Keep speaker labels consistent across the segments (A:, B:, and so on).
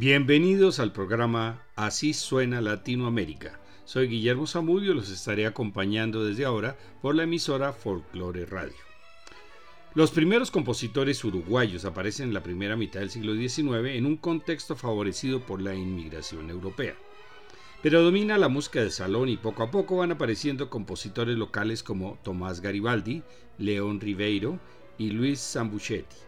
A: Bienvenidos al programa Así suena Latinoamérica. Soy Guillermo Zamudio y los estaré acompañando desde ahora por la emisora Folklore Radio. Los primeros compositores uruguayos aparecen en la primera mitad del siglo XIX en un contexto favorecido por la inmigración europea. Pero domina la música de salón y poco a poco van apareciendo compositores locales como Tomás Garibaldi, León Ribeiro y Luis Zambuchetti.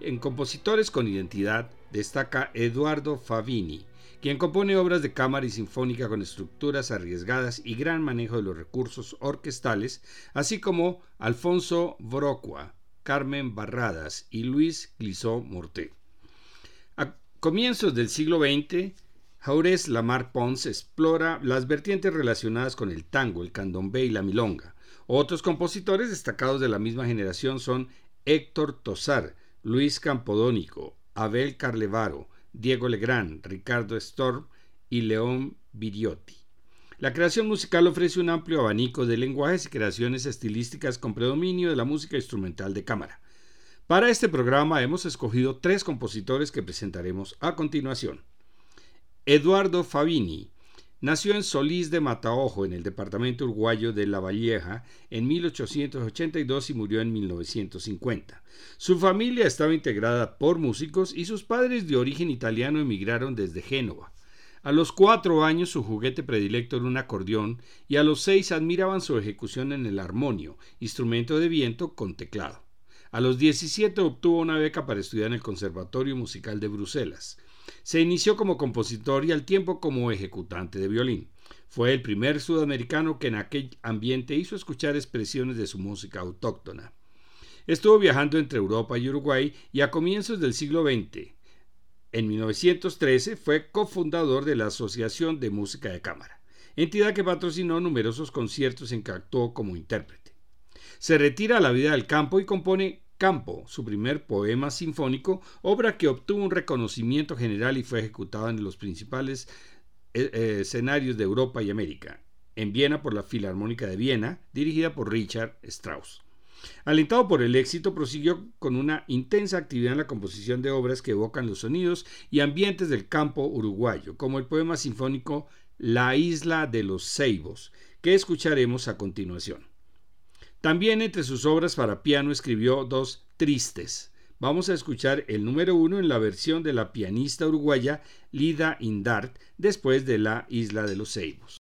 A: En compositores con identidad destaca Eduardo Favini, quien compone obras de cámara y sinfónica con estructuras arriesgadas y gran manejo de los recursos orquestales, así como Alfonso Brocua, Carmen Barradas y Luis Glissot Morté. A comienzos del siglo XX, Jaurés Lamar Pons explora las vertientes relacionadas con el tango, el candombe y la milonga. Otros compositores destacados de la misma generación son Héctor Tosar, Luis Campodónico, Abel Carlevaro, Diego Legrand, Ricardo Storm y León Viriotti. La creación musical ofrece un amplio abanico de lenguajes y creaciones estilísticas con predominio de la música instrumental de cámara. Para este programa hemos escogido tres compositores que presentaremos a continuación. Eduardo Favini, Nació en Solís de Mataojo, en el departamento uruguayo de La Valleja, en 1882 y murió en 1950. Su familia estaba integrada por músicos y sus padres de origen italiano emigraron desde Génova. A los cuatro años su juguete predilecto era un acordeón y a los seis admiraban su ejecución en el armonio, instrumento de viento con teclado. A los 17 obtuvo una beca para estudiar en el Conservatorio Musical de Bruselas. Se inició como compositor y al tiempo como ejecutante de violín. Fue el primer sudamericano que en aquel ambiente hizo escuchar expresiones de su música autóctona. Estuvo viajando entre Europa y Uruguay y a comienzos del siglo XX. En 1913 fue cofundador de la Asociación de Música de Cámara, entidad que patrocinó numerosos conciertos en que actuó como intérprete. Se retira a la vida del campo y compone Campo, su primer poema sinfónico, obra que obtuvo un reconocimiento general y fue ejecutada en los principales eh, eh, escenarios de Europa y América, en Viena por la Filarmónica de Viena, dirigida por Richard Strauss. Alentado por el éxito, prosiguió con una intensa actividad en la composición de obras que evocan los sonidos y ambientes del campo uruguayo, como el poema sinfónico La isla de los ceibos, que escucharemos a continuación. También entre sus obras para piano escribió dos tristes. Vamos a escuchar el número uno en la versión de la pianista uruguaya Lida Indart después de La Isla de los Ceibos.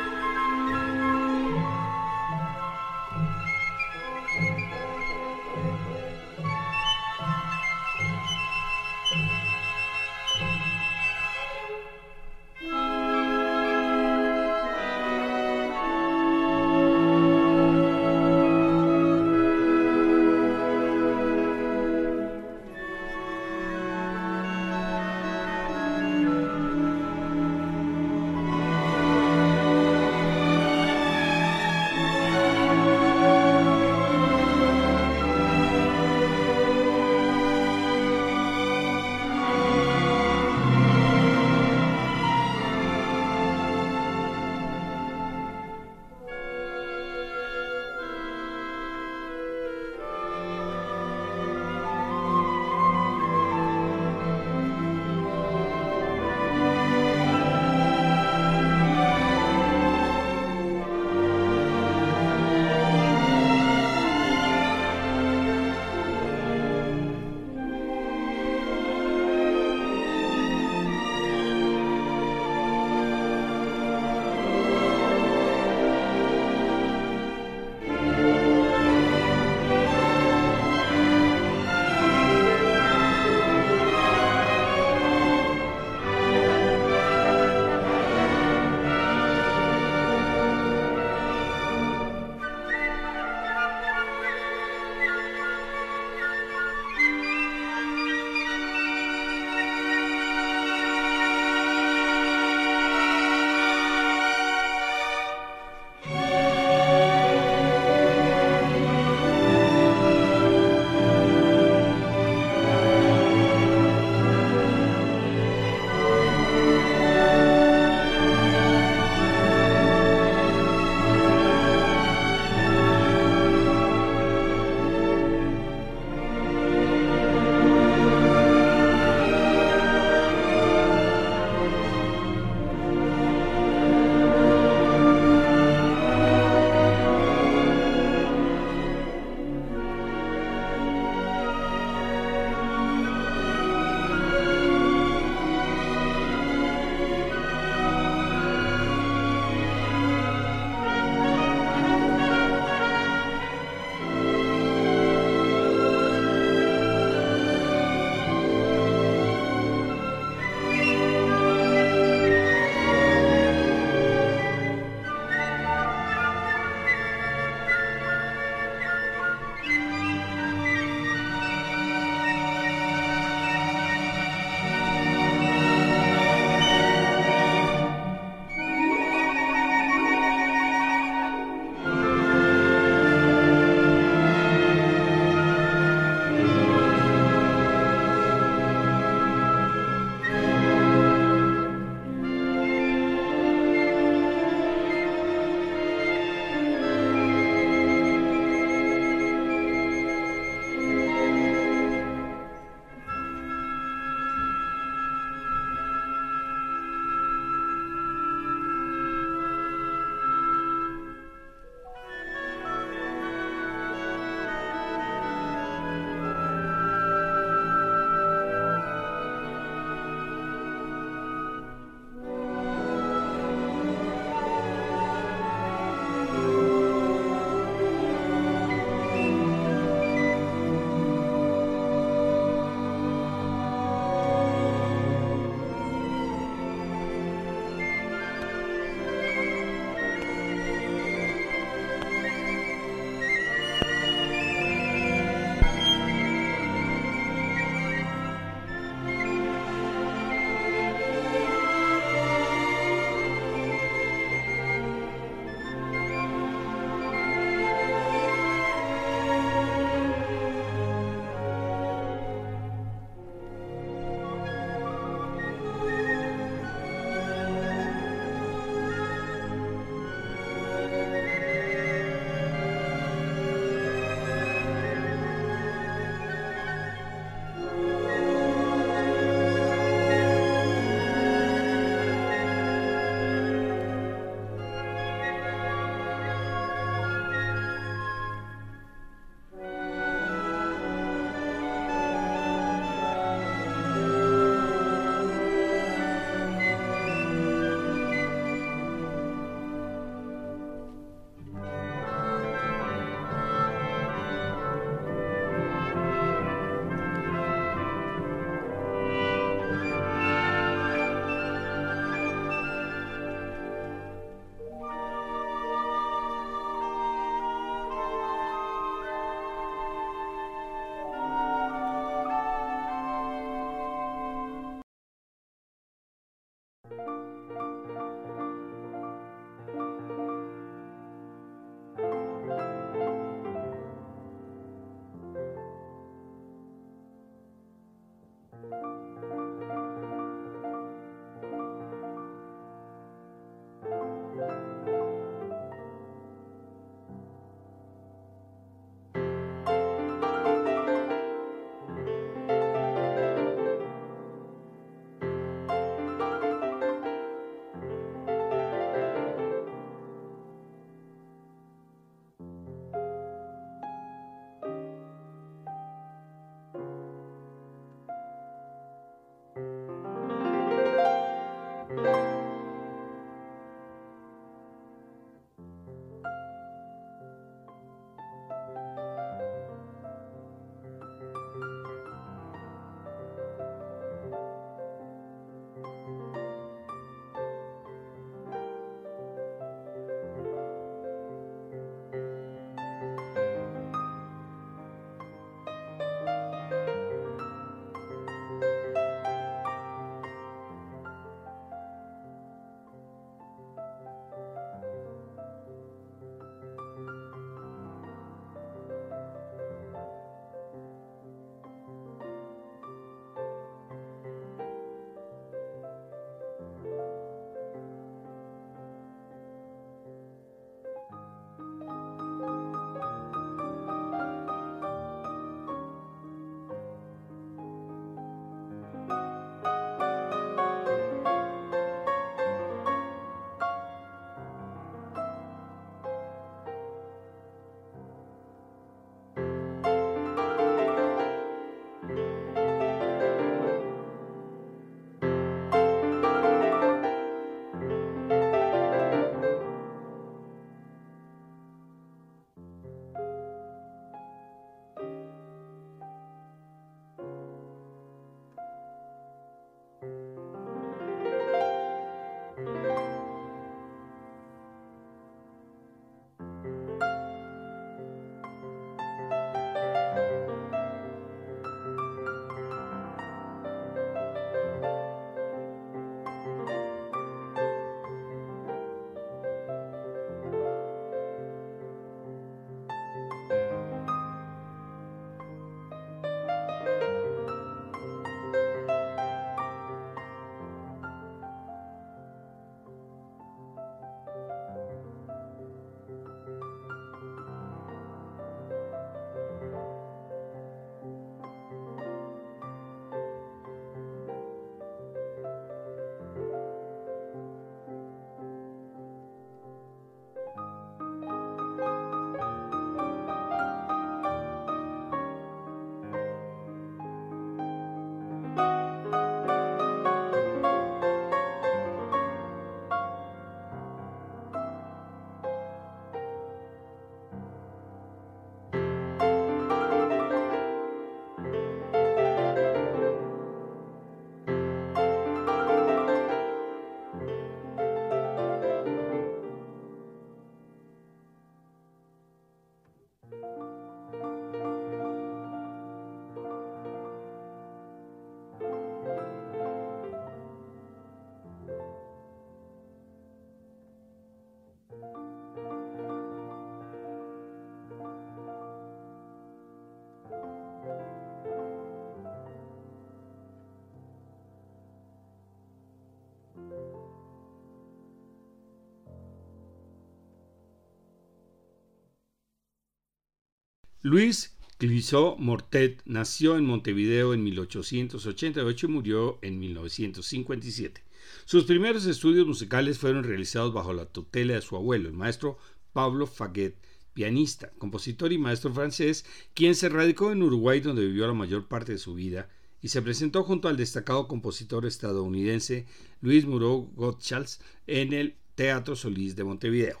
A: Luis Clisot Mortet nació en Montevideo en 1888 y murió en 1957. Sus primeros estudios musicales fueron realizados bajo la tutela de su abuelo, el maestro Pablo Faguet, pianista, compositor y maestro francés, quien se radicó en Uruguay donde vivió la mayor parte de su vida y se presentó junto al destacado compositor estadounidense Luis Moreau Gottschalk en el Teatro Solís de Montevideo.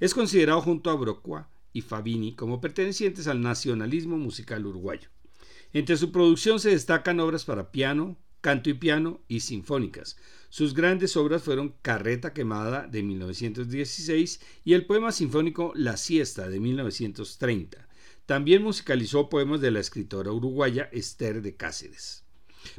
A: Es considerado junto a Brocqua y Fabini como pertenecientes al nacionalismo musical uruguayo. Entre su producción se destacan obras para piano, canto y piano y sinfónicas. Sus grandes obras fueron Carreta Quemada de 1916 y el poema sinfónico La Siesta de 1930. También musicalizó poemas de la escritora uruguaya Esther de Cáceres.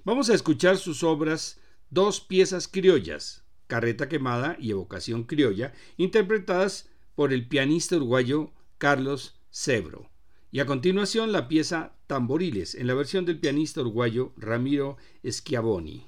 A: Vamos a escuchar sus obras Dos piezas criollas, Carreta Quemada y Evocación Criolla, interpretadas por el pianista uruguayo Carlos Cebro. Y a continuación la pieza Tamboriles en la versión del pianista uruguayo Ramiro Schiavoni.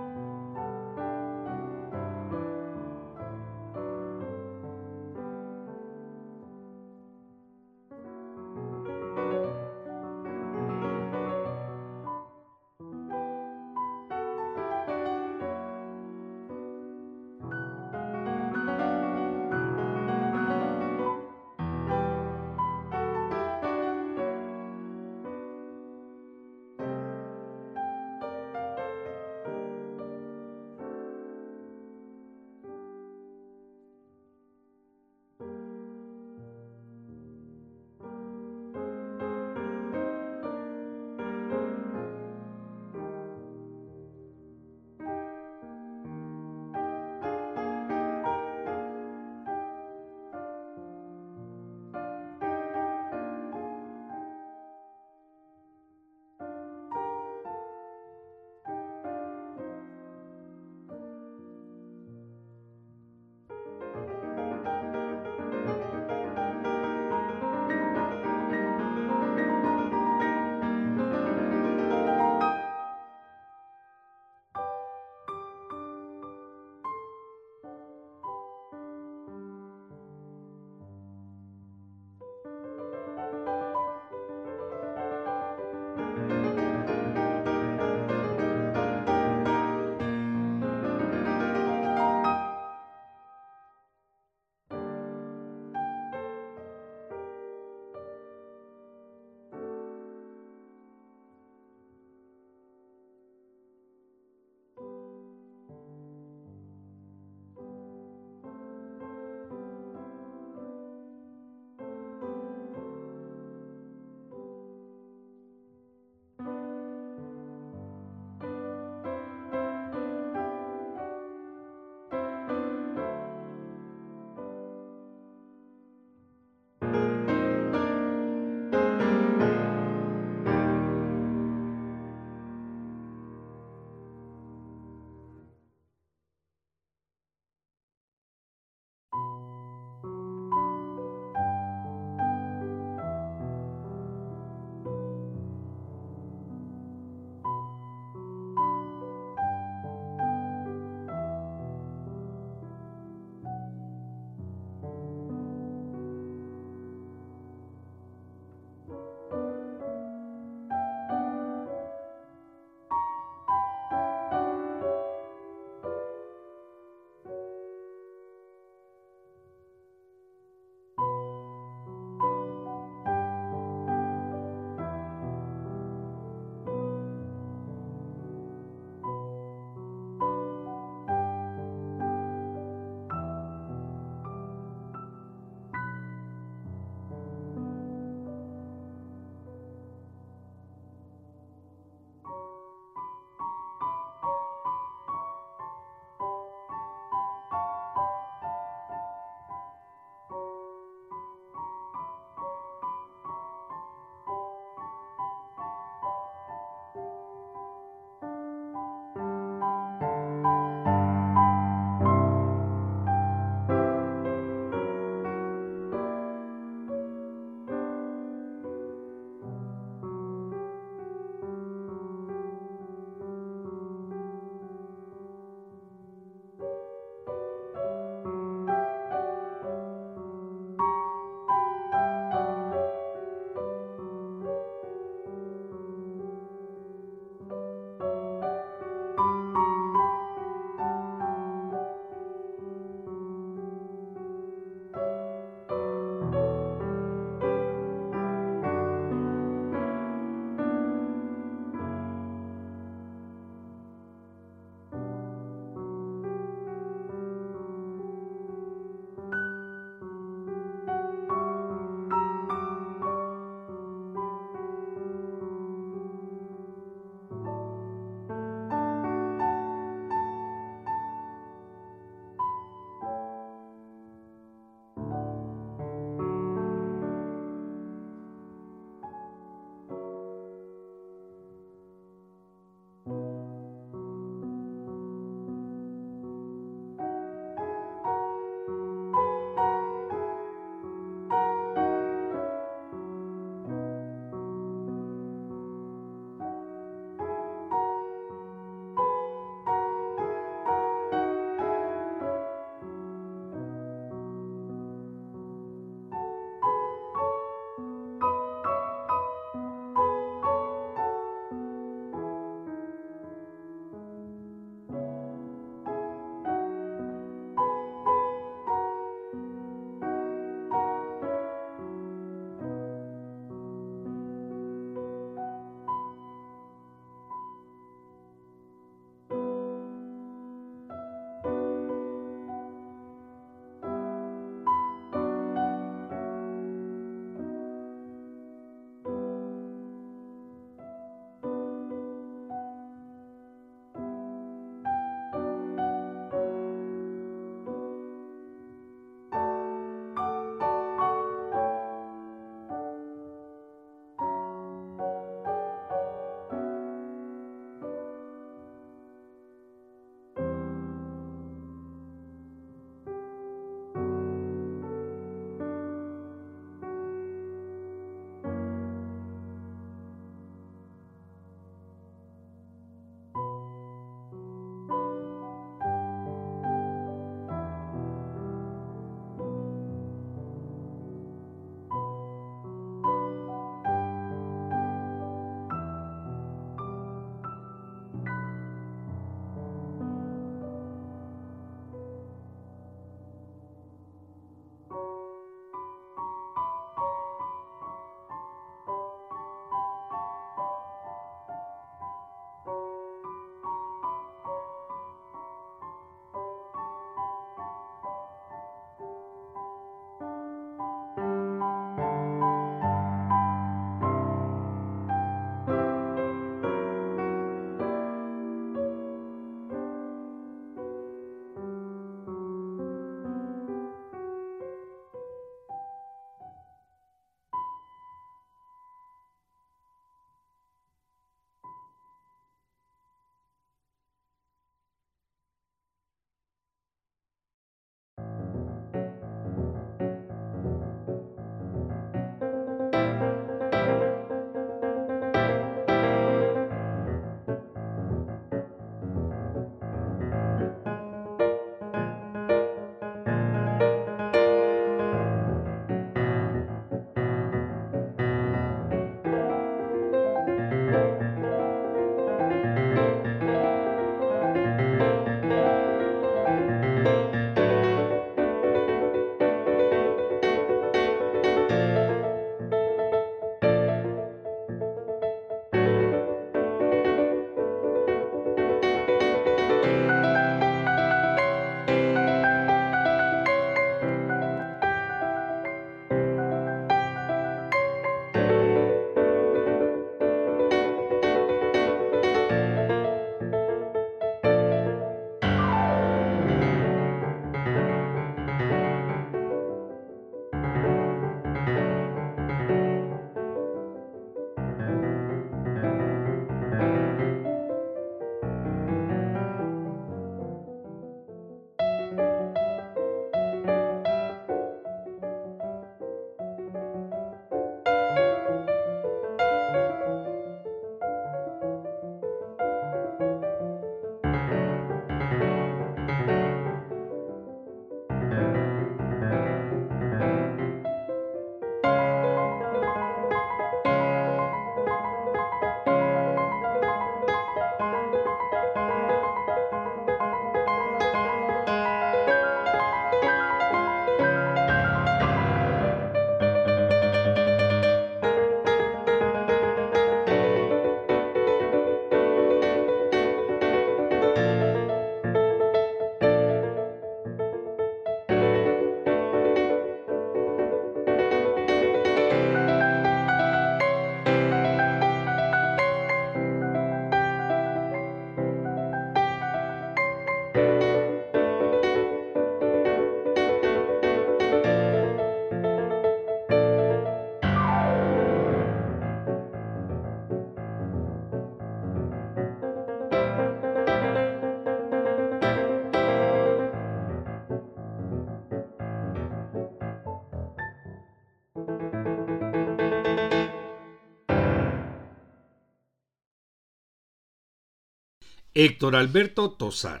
A: Héctor Alberto Tosar.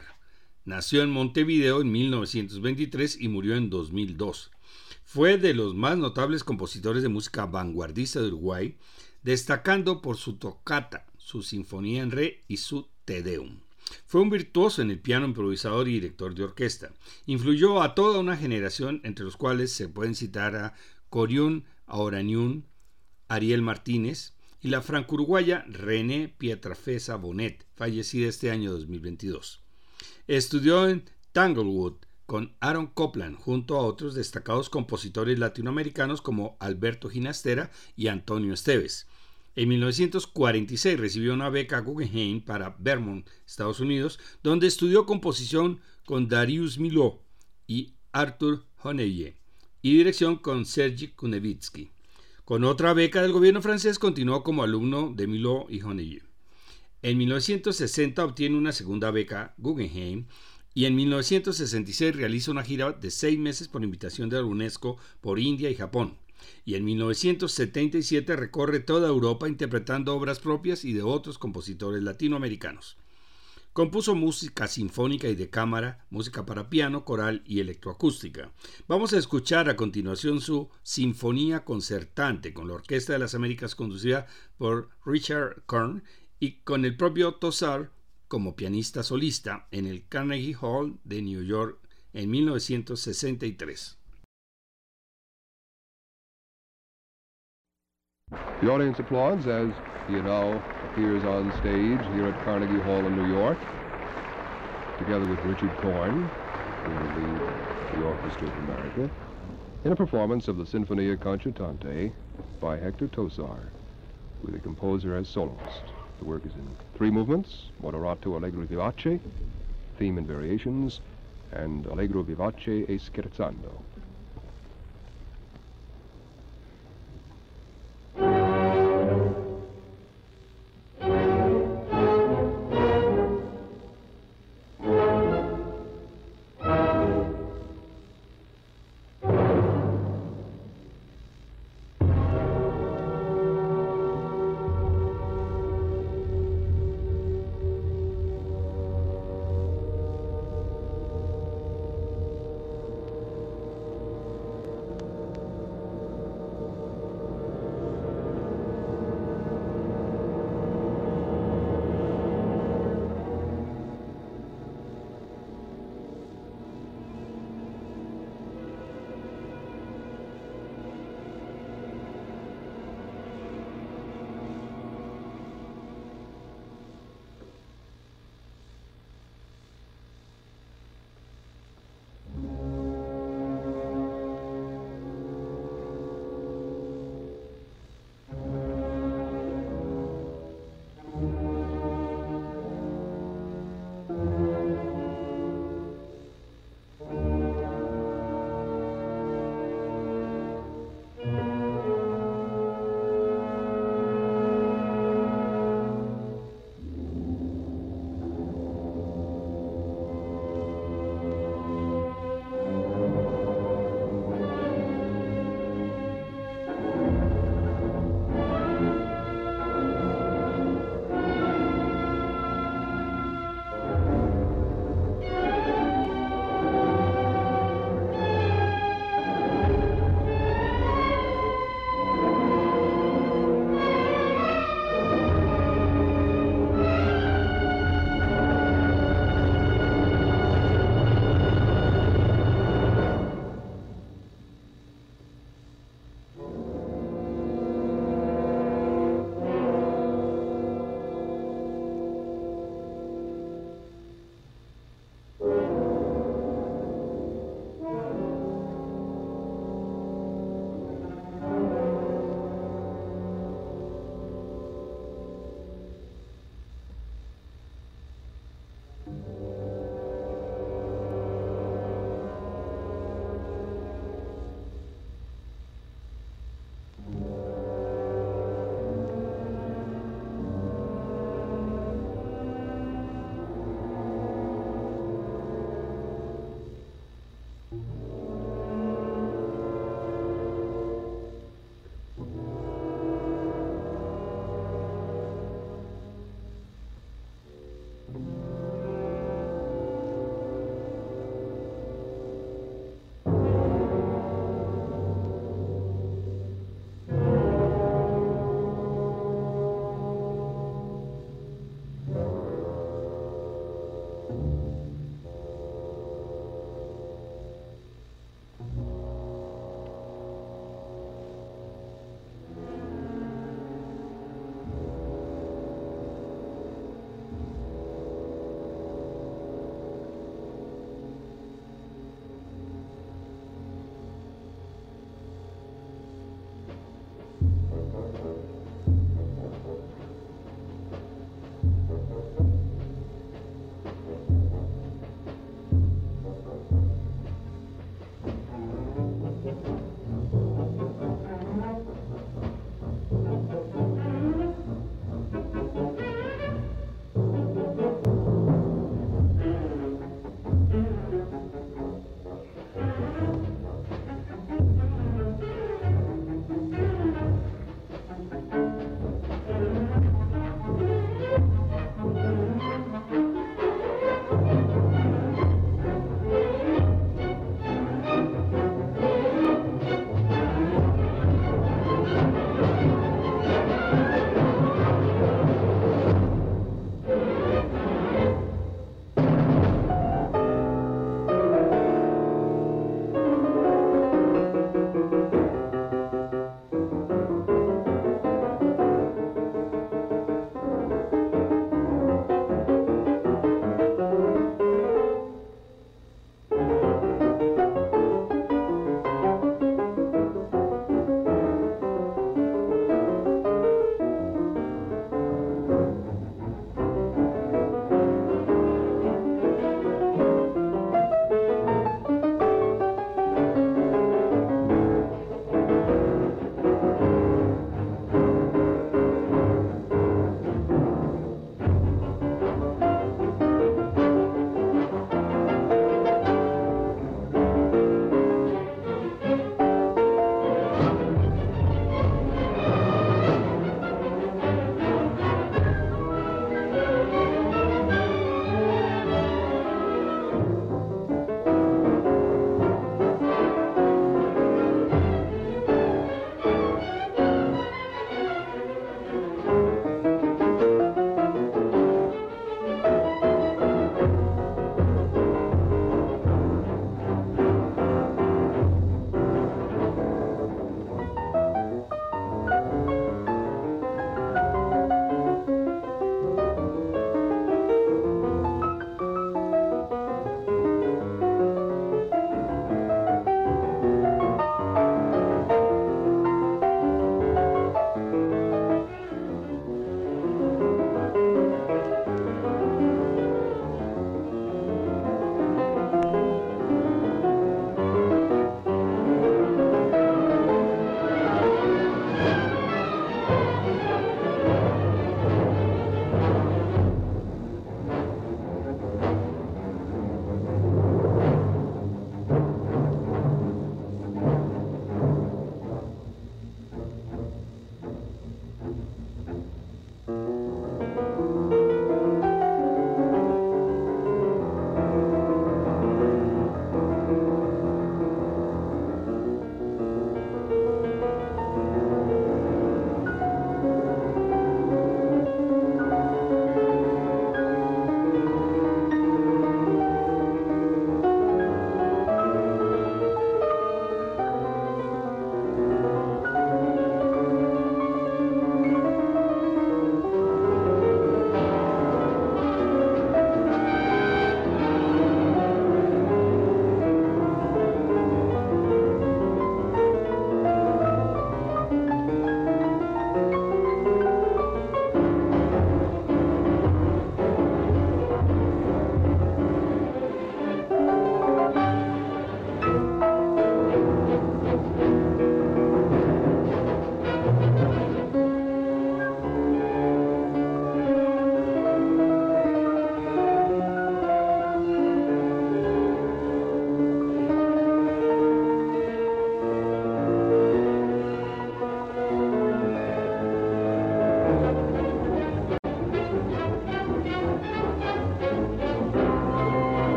A: Nació en Montevideo en 1923 y murió en 2002. Fue de los más notables compositores de música vanguardista de Uruguay, destacando por su tocata, su sinfonía en re y su Te Deum. Fue un virtuoso en el piano improvisador y director de orquesta. Influyó a toda una generación, entre los cuales se pueden citar a Coriún Auraniún, Ariel Martínez, y la franco-uruguaya René Pietrafesa Bonet, fallecida este año 2022. Estudió en Tanglewood con Aaron Copland junto a otros destacados compositores latinoamericanos como Alberto Ginastera y Antonio Esteves. En 1946 recibió una beca Guggenheim para Vermont, Estados Unidos, donde estudió composición con Darius Milhaud y Arthur Honeye y dirección con Sergi Kunevitsky. Con otra beca del gobierno francés continuó como alumno de Milot y Honeye. En 1960 obtiene una segunda beca Guggenheim y en 1966 realiza una gira de seis meses por invitación de la UNESCO por India y Japón. Y en 1977 recorre toda Europa interpretando obras propias y de otros compositores latinoamericanos. Compuso música sinfónica y de cámara, música para piano, coral y electroacústica. Vamos a escuchar a continuación su Sinfonía Concertante con la Orquesta de las Américas conducida por Richard Kern y con el propio Tosar como pianista solista en el Carnegie Hall de New York en 1963.
B: The audience applauds as he now appears on stage here at Carnegie Hall in New York, together with Richard Korn, who will lead the Orchestra of America, in a performance of the Sinfonia Concertante by Hector Tosar, with the composer as soloist. The work is in three movements, moderato allegro vivace, theme and variations, and allegro vivace e scherzando.
A: thank you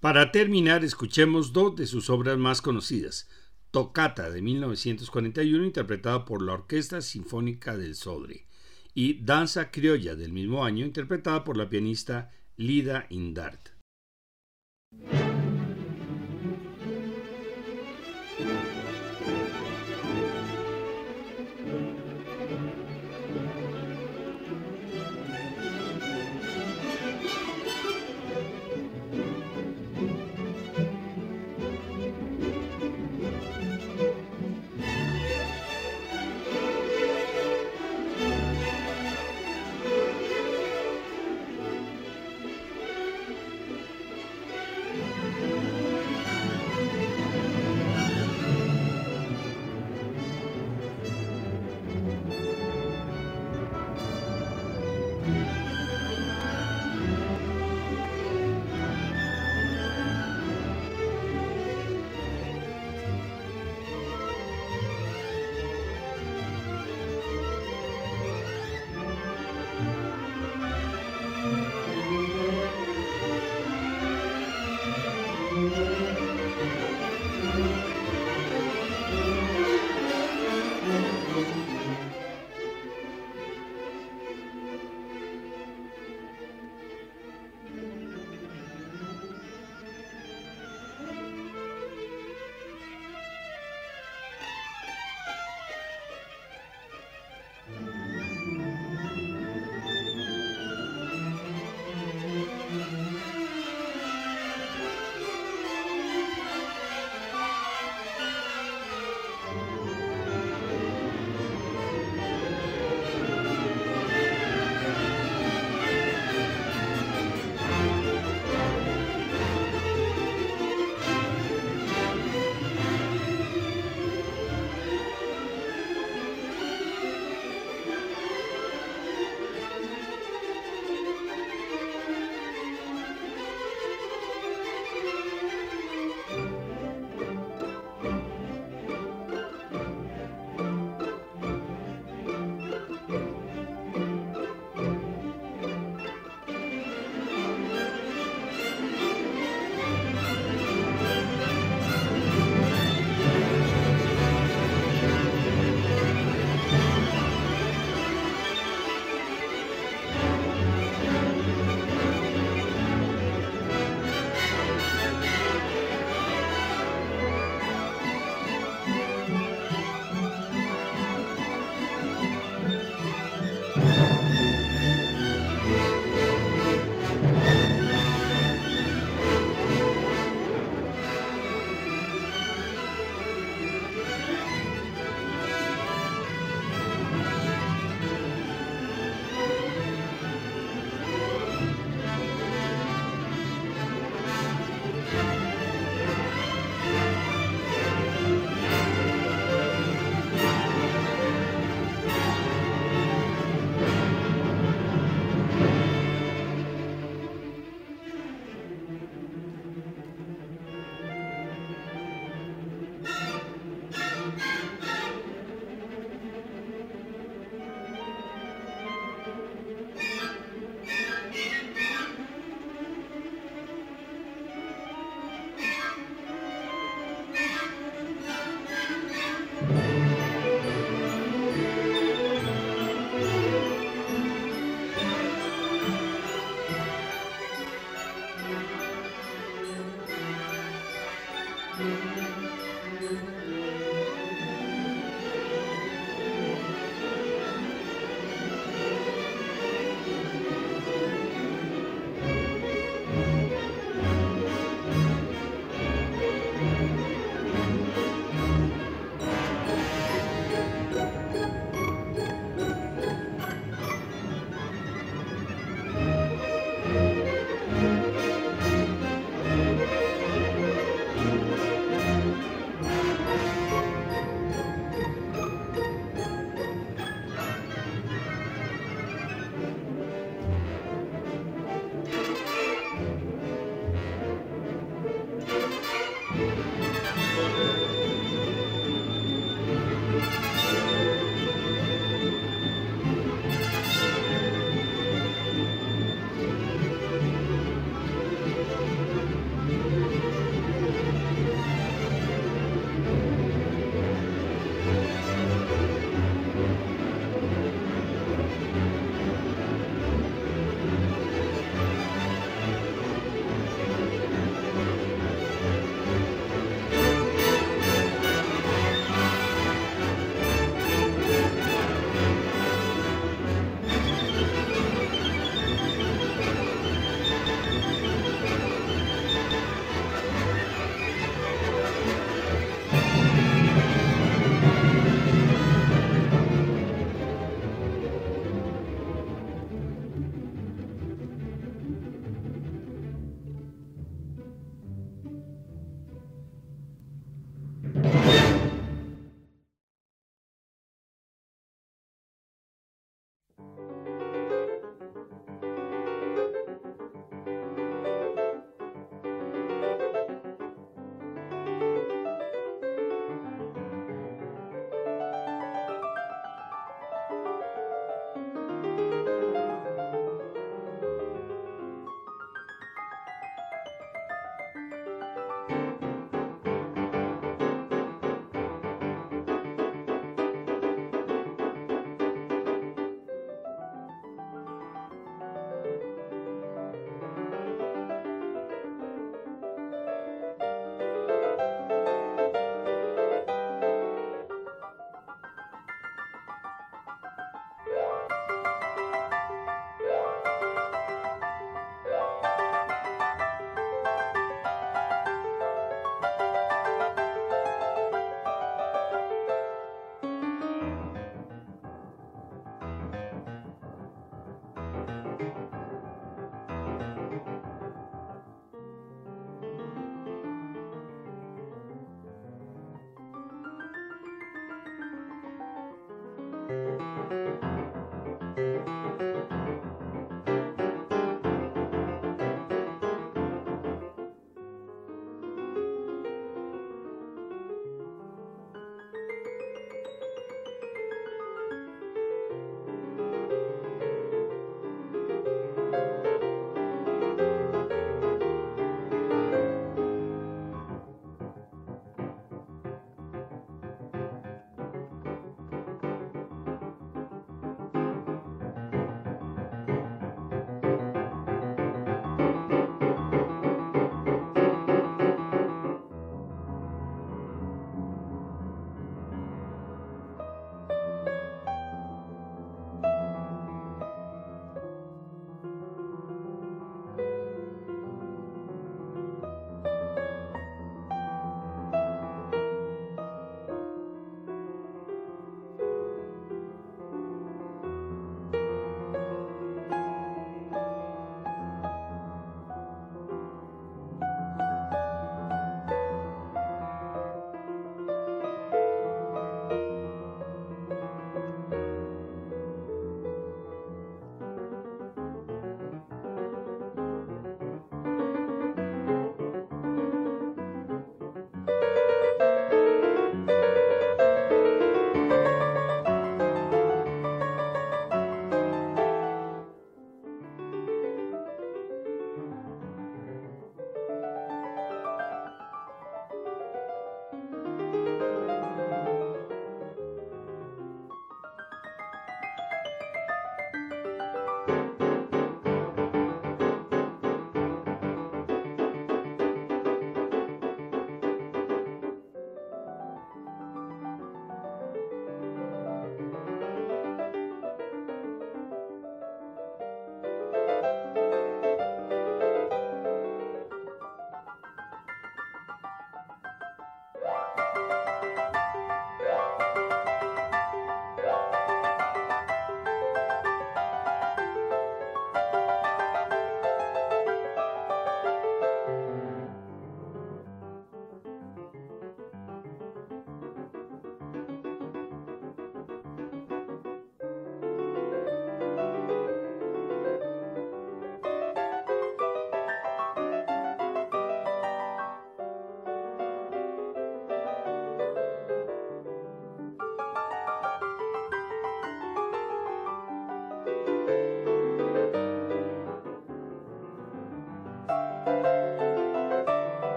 A: Para terminar, escuchemos dos de sus obras más conocidas. Tocata de 1941, interpretada por la Orquesta Sinfónica del Sodre, y Danza Criolla del mismo año, interpretada por la pianista Lida Indart.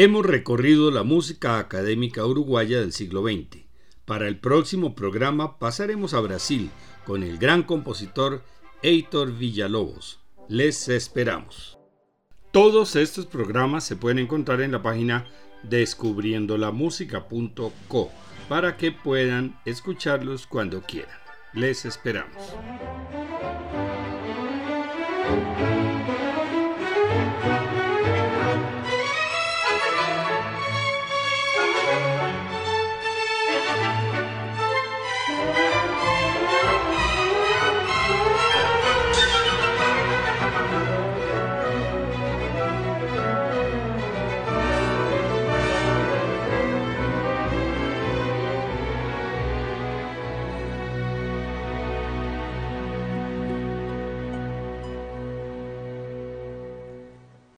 A: Hemos recorrido la música académica uruguaya del siglo XX. Para el próximo programa pasaremos a Brasil con el gran compositor Heitor Villalobos. Les esperamos. Todos estos programas se pueden encontrar en la página descubriendolamusica.co para que puedan escucharlos cuando quieran. Les esperamos.